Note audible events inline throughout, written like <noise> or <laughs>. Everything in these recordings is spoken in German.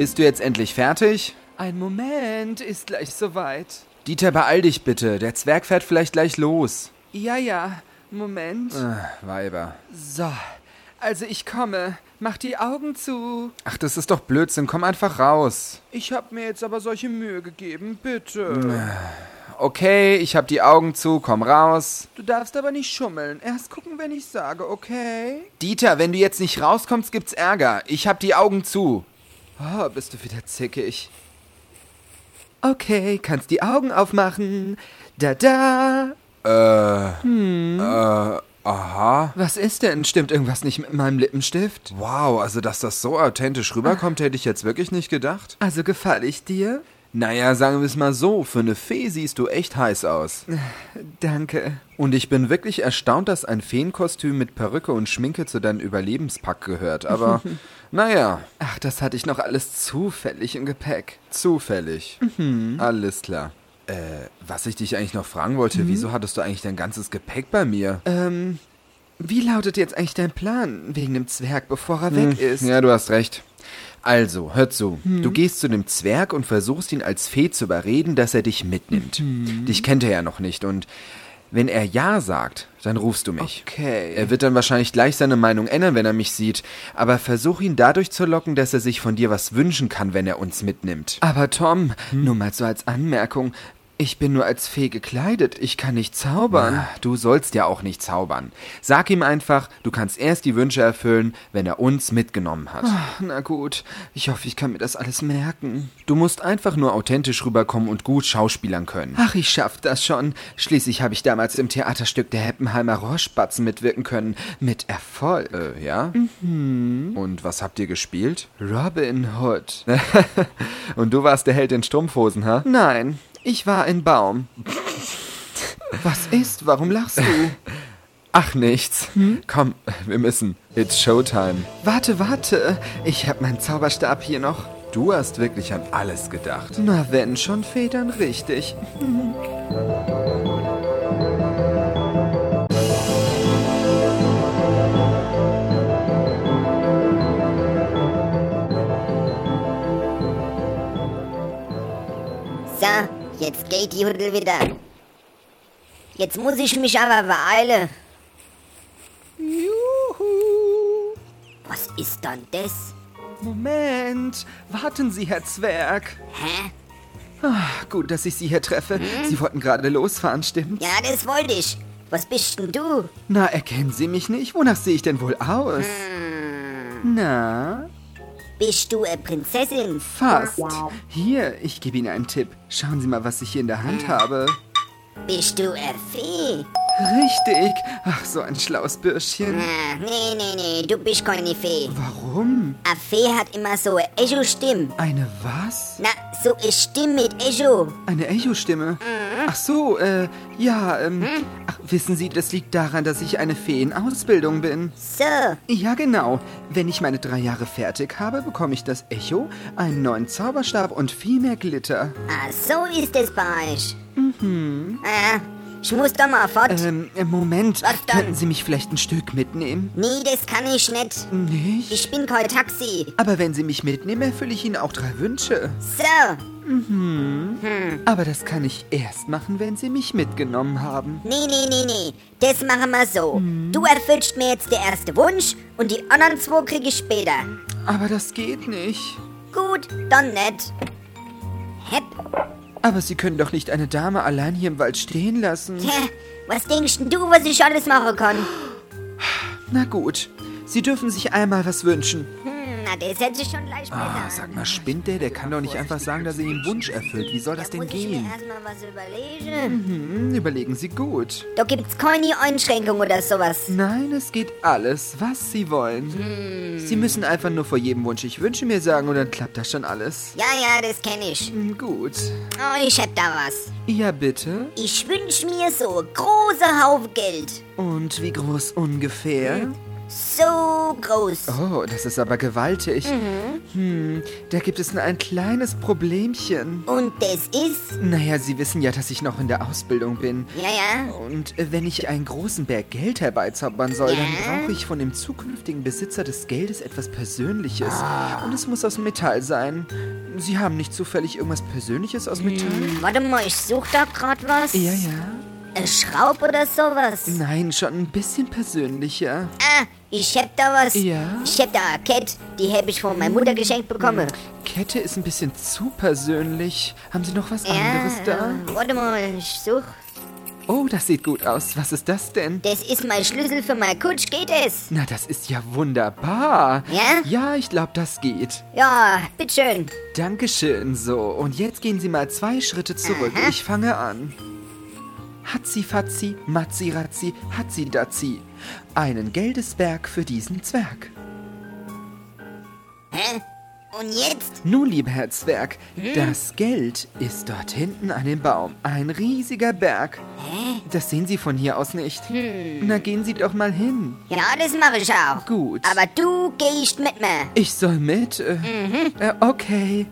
Bist du jetzt endlich fertig? Ein Moment, ist gleich soweit. Dieter, beeil dich bitte. Der Zwerg fährt vielleicht gleich los. Ja, ja, Moment. Äh, Weiber. So, also ich komme. Mach die Augen zu. Ach, das ist doch Blödsinn. Komm einfach raus. Ich hab mir jetzt aber solche Mühe gegeben, bitte. Okay, ich hab die Augen zu. Komm raus. Du darfst aber nicht schummeln. Erst gucken, wenn ich sage, okay? Dieter, wenn du jetzt nicht rauskommst, gibt's Ärger. Ich hab die Augen zu. Oh, bist du wieder zickig. Okay, kannst die Augen aufmachen. Da da. Äh. Äh. Aha. Was ist denn? Stimmt irgendwas nicht mit meinem Lippenstift? Wow, also dass das so authentisch rüberkommt, hätte ich jetzt wirklich nicht gedacht. Also gefall ich dir? Naja, sagen wir es mal so, für eine Fee siehst du echt heiß aus. <sighs> Danke. Und ich bin wirklich erstaunt, dass ein Feenkostüm mit Perücke und Schminke zu deinem Überlebenspack gehört. Aber <laughs> naja, Ach, das hatte ich noch alles zufällig im Gepäck. zufällig. Alles klar. Äh, was ich dich eigentlich noch fragen wollte, wieso hattest du eigentlich dein ganzes Gepäck bei mir? Ähm, wie lautet jetzt eigentlich dein Plan wegen dem Zwerg, bevor er weg ist? Ja, du hast recht. Also, hör zu. Du gehst zu dem Zwerg und versuchst ihn als Fee zu überreden, dass er dich mitnimmt. Dich kennt er ja noch nicht und wenn er Ja sagt, dann rufst du mich. Okay. Er wird dann wahrscheinlich gleich seine Meinung ändern, wenn er mich sieht, aber versuch ihn dadurch zu locken, dass er sich von dir was wünschen kann, wenn er uns mitnimmt. Aber Tom, nur mal so als Anmerkung, ich bin nur als Fee gekleidet, ich kann nicht zaubern. Ah, Du sollst ja auch nicht zaubern. Sag ihm einfach, du kannst erst die Wünsche erfüllen, wenn er uns mitgenommen hat. Ach, Na gut, ich hoffe, ich kann mir das alles merken. Du musst einfach nur authentisch rüberkommen und gut schauspielern können. Ach, ich schaff das schon. Schließlich habe ich damals im Theaterstück der Heppenheimer Rohrspatzen mitwirken können. Mit Erfolg. Äh, ja? Und was habt ihr gespielt? Robin Hood. <laughs> Und du warst der Held in Strumpfhosen, ha? Nein, ich war ein Baum. Was ist? Warum lachst du? Ach, nichts. Komm, wir müssen. It's Showtime. Warte, warte. Ich hab meinen Zauberstab hier noch. Du hast wirklich an alles gedacht. Na, wenn schon Federn richtig. <laughs> jetzt geht die Huddel wieder. Jetzt muss ich mich aber beeilen. Juhu. Was ist dann das? Moment. Warten Sie, Herr Zwerg. Hä? Ach, gut, dass ich Sie hier treffe. Sie wollten gerade losfahren, stimmt's? Ja, das wollte ich. Was bist denn du? Na, erkennen Sie mich nicht? Wonach sehe ich denn wohl aus? Na, Bist du eine Prinzessin? fast. Hier, ich gebe Ihnen einen Tipp. Schauen Sie mal, was ich hier in der Hand habe. Bist du eine Fee? Richtig. Ach, so ein schlaues Bürschchen. Ah, nee, nee, nee, du bist keine Fee. Warum? Eine Fee hat immer so eine Echo-Stimme. Eine was? Na, so eine Stimme mit Echo. Eine Echo-Stimme? Ach so, äh, ja, ähm, ach, wissen Sie, das liegt daran, dass ich eine Fee in Ausbildung bin. So, Ja, genau. Wenn ich meine drei Jahre fertig habe, bekomme ich das Echo, einen neuen Zauberstab und viel mehr Glitter. ah, so ist es bei euch. Mhm. Ah, ich muss doch mal fort. Ähm, äh, Moment. Was dann? Könnten Sie mich vielleicht ein Stück mitnehmen? Nee, das kann ich nicht. Nicht? Ich bin kein Taxi. Aber wenn Sie mich mitnehmen, erfülle ich Ihnen auch drei Wünsche. So, Aber das kann ich erst machen, wenn Sie mich mitgenommen haben. nee, nee, nee, nee. Das machen wir so. Du erfüllst mir jetzt den ersten Wunsch und die anderen zwei krieg ich später. Aber das geht nicht. Gut, dann nicht. Hepp. Aber Sie können doch nicht eine Dame allein hier im Wald stehen lassen. Tja, was denkst du, was ich alles machen kann? Na gut. Sie dürfen sich einmal was wünschen. Hm, na, das hätte sich schon leicht besser. Ah, sag mal, spinnt der? Der kann doch nicht einfach sagen, dass er ihm Wunsch erfüllt. Wie soll das denn Muss ich mir gehen? erstmal was überlegen. Hm, überlegen Sie gut. Da gibt's keine Einschränkung oder sowas. Nein, es geht alles, was Sie wollen. Sie müssen einfach nur vor jedem Wunsch Ich wünsche mir sagen und dann klappt das schon alles. Ja, ja, das kenne ich. Hm, Gut. Oh, ich hab da was. Ja, bitte. Ich wünsch mir so große Haufen Geld. Und wie groß ungefähr? So groß. Oh, das ist aber gewaltig. Hm, da gibt es nur ein kleines Problemchen. Und das ist, Naja, Sie wissen ja, dass ich noch in der Ausbildung bin. ja, ja, Und wenn ich einen großen Berg Geld herbeizaubern soll, Ja? dann brauche ich von dem zukünftigen Besitzer des Geldes etwas Persönliches. Und es muss aus Metall sein. Sie haben nicht zufällig irgendwas Persönliches aus Metall? warte mal, ich such da grad was. Ja, ja. Ein Schraub oder sowas. Nein, schon ein bisschen persönlicher. Ah, ich hab da was. Ja? Ich hab da eine Kette, die hab ich von meiner Mutter geschenkt bekommen. Kette ist ein bisschen zu persönlich. Haben Sie noch was Ja, anderes da? äh, warte mal, ich such. Oh, das sieht gut aus. Was ist das denn? Das ist mein Schlüssel für mein Kutsch, geht es? Na, das ist ja wunderbar. Ja? Ja, ich glaube, das geht. Ja, bitteschön. Dankeschön, so. Und jetzt gehen Sie mal zwei Schritte zurück. Aha. Ich fange an. Hatzi Fatzi, Matzi Razzi, Hatzi Dazi. Einen Geldesberg für diesen Zwerg. Hä? Und jetzt? Nun, lieber Herr Zwerg, Hm? das Geld ist dort hinten an dem Baum. Ein riesiger Berg. Das sehen Sie von hier aus nicht. Hm. Na, gehen Sie doch mal hin. Ja, das mache ich auch. Gut. Aber du gehst mit mir. Ich soll mit? Äh, Mhm. äh, okay.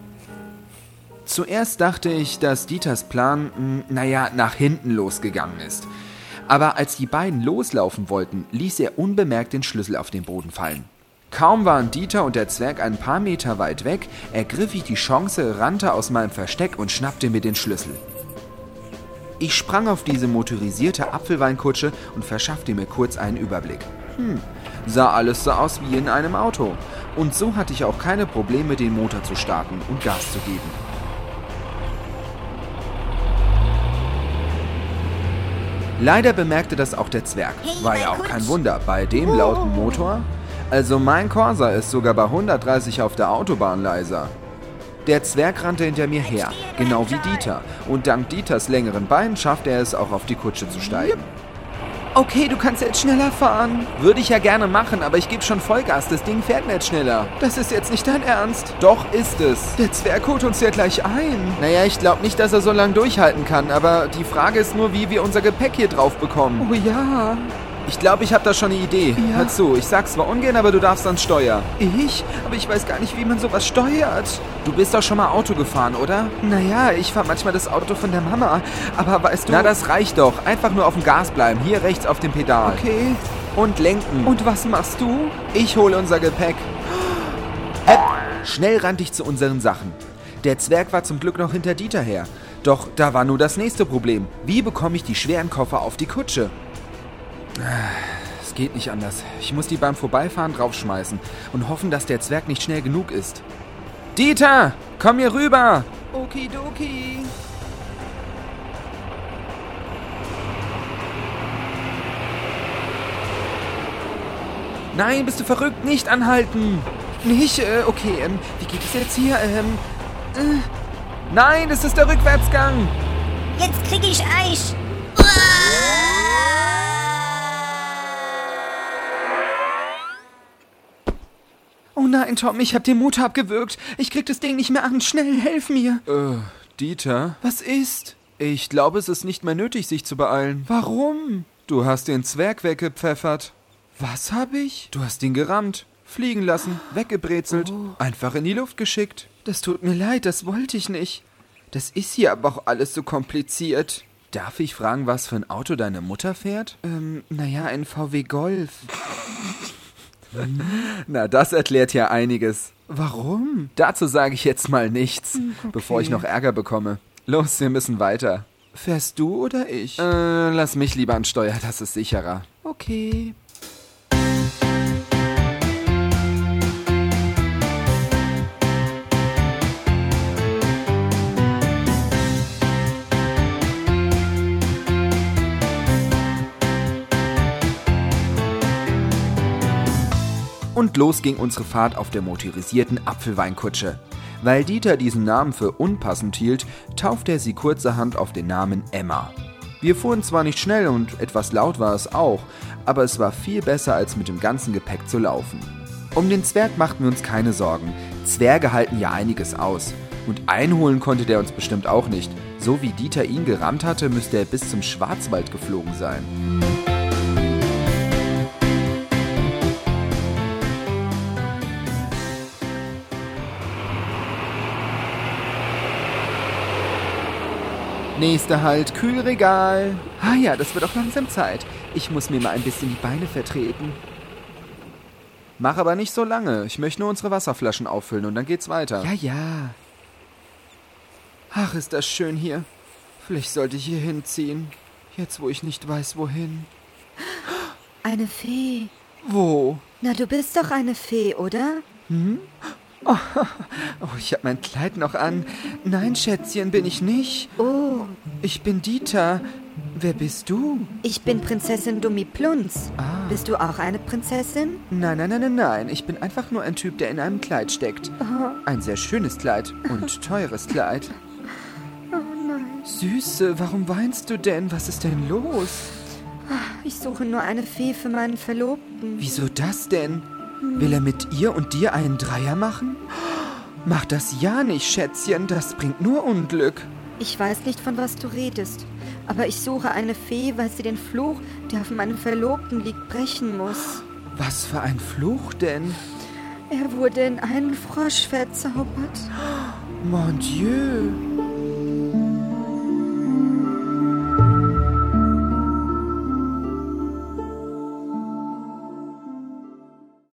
Zuerst dachte ich, dass Dieters Plan, mh, naja, nach hinten losgegangen ist. Aber als die beiden loslaufen wollten, ließ er unbemerkt den Schlüssel auf den Boden fallen. Kaum waren Dieter und der Zwerg ein paar Meter weit weg, ergriff ich die Chance, rannte aus meinem Versteck und schnappte mir den Schlüssel. Ich sprang auf diese motorisierte Apfelweinkutsche und verschaffte mir kurz einen Überblick. Hm, sah alles so aus wie in einem Auto. Und so hatte ich auch keine Probleme, den Motor zu starten und Gas zu geben. Leider bemerkte das auch der Zwerg. War ja auch kein Wunder bei dem lauten Motor. Also mein Corsa ist sogar bei 130 auf der Autobahn leiser. Der Zwerg rannte hinter mir her, genau wie Dieter. Und dank Dieters längeren Beinen schaffte er es auch auf die Kutsche zu steigen. Okay, du kannst jetzt schneller fahren. Würde ich ja gerne machen, aber ich gebe schon Vollgas. Das Ding fährt nicht schneller. Das ist jetzt nicht dein Ernst. Doch ist es. Der Zwerg holt uns ja gleich ein. Naja, ich glaube nicht, dass er so lange durchhalten kann, aber die Frage ist nur, wie wir unser Gepäck hier drauf bekommen. Oh ja. Ich glaube, ich habe da schon eine Idee. Ja. Hör zu, ich sag's zwar ungern, aber du darfst ans Steuer. Ich? Aber ich weiß gar nicht, wie man sowas steuert. Du bist doch schon mal Auto gefahren, oder? Naja, ich fahre manchmal das Auto von der Mama. Aber weißt du... Na, das reicht doch. Einfach nur auf dem Gas bleiben. Hier rechts auf dem Pedal. Okay. Und lenken. Und was machst du? Ich hole unser Gepäck. Hepp. Schnell rannte ich zu unseren Sachen. Der Zwerg war zum Glück noch hinter Dieter her. Doch da war nur das nächste Problem. Wie bekomme ich die schweren Koffer auf die Kutsche? Es geht nicht anders. Ich muss die beim Vorbeifahren draufschmeißen und hoffen, dass der Zwerg nicht schnell genug ist. Dieter, komm hier rüber! Okidoki. Nein, bist du verrückt? Nicht anhalten! Nicht? Äh, okay, ähm, wie geht es jetzt hier? Ähm, Nein, es ist der Rückwärtsgang! Jetzt krieg ich Eich. Oh nein, Tom, ich hab den Motor abgewürgt. Ich krieg das Ding nicht mehr an. Schnell, helf mir. Äh, Dieter? Was ist? Ich glaube, es ist nicht mehr nötig, sich zu beeilen. Warum? Du hast den Zwerg weggepfeffert. Was hab ich? Du hast ihn gerammt, fliegen lassen, weggebrezelt, einfach in die Luft geschickt. Das tut mir leid, das wollte ich nicht. Das ist hier aber auch alles so kompliziert. Darf ich fragen, was für ein Auto deine Mutter fährt? Ähm, naja, ein VW Golf. <laughs> Na, das erklärt ja einiges. Warum? Dazu sage ich jetzt mal nichts, okay. bevor ich noch Ärger bekomme. Los, wir müssen weiter. Fährst du oder ich? Äh, lass mich lieber an Steuer, das ist sicherer. Okay. Und los ging unsere Fahrt auf der motorisierten Apfelweinkutsche. Weil Dieter diesen Namen für unpassend hielt, taufte er sie kurzerhand auf den Namen Emma. Wir fuhren zwar nicht schnell und etwas laut war es auch, aber es war viel besser als mit dem ganzen Gepäck zu laufen. Um den Zwerg machten wir uns keine Sorgen. Zwerge halten ja einiges aus. Und einholen konnte der uns bestimmt auch nicht. So wie Dieter ihn gerammt hatte, müsste er bis zum Schwarzwald geflogen sein. Nächster Halt, Kühlregal. Ah ja, das wird auch langsam Zeit. Ich muss mir mal ein bisschen die Beine vertreten. Mach aber nicht so lange. Ich möchte nur unsere Wasserflaschen auffüllen und dann geht's weiter. Ja, ja. Ach, ist das schön hier. Vielleicht sollte ich hier hinziehen. Jetzt, wo ich nicht weiß, wohin. Eine Fee. Wo? Na, du bist doch eine Fee, oder? <laughs> Oh, ich habe mein Kleid noch an. Nein, Schätzchen, bin ich nicht. Oh, Ich bin Dieter. Wer bist du? ich bin Prinzessin Dummiplunz. Ah. Bist du auch eine Prinzessin? Nein, nein, nein, nein, nein. Ich bin einfach nur ein Typ, der in einem Kleid steckt. Ein sehr schönes Kleid und <laughs> teures Kleid. Oh nein. Süße, warum weinst du denn? Was ist denn los? Ich suche nur eine Fee für meinen Verlobten. Wieso das denn? Will er mit ihr und dir einen Dreier machen? Mach das ja nicht, Schätzchen. Das bringt nur Unglück. Ich weiß nicht, von was du redest. Aber ich suche eine Fee, weil sie den Fluch, der auf meinem Verlobten liegt, brechen muss. Was für ein Fluch denn? Er wurde in einen Frosch verzaubert. Mon Dieu.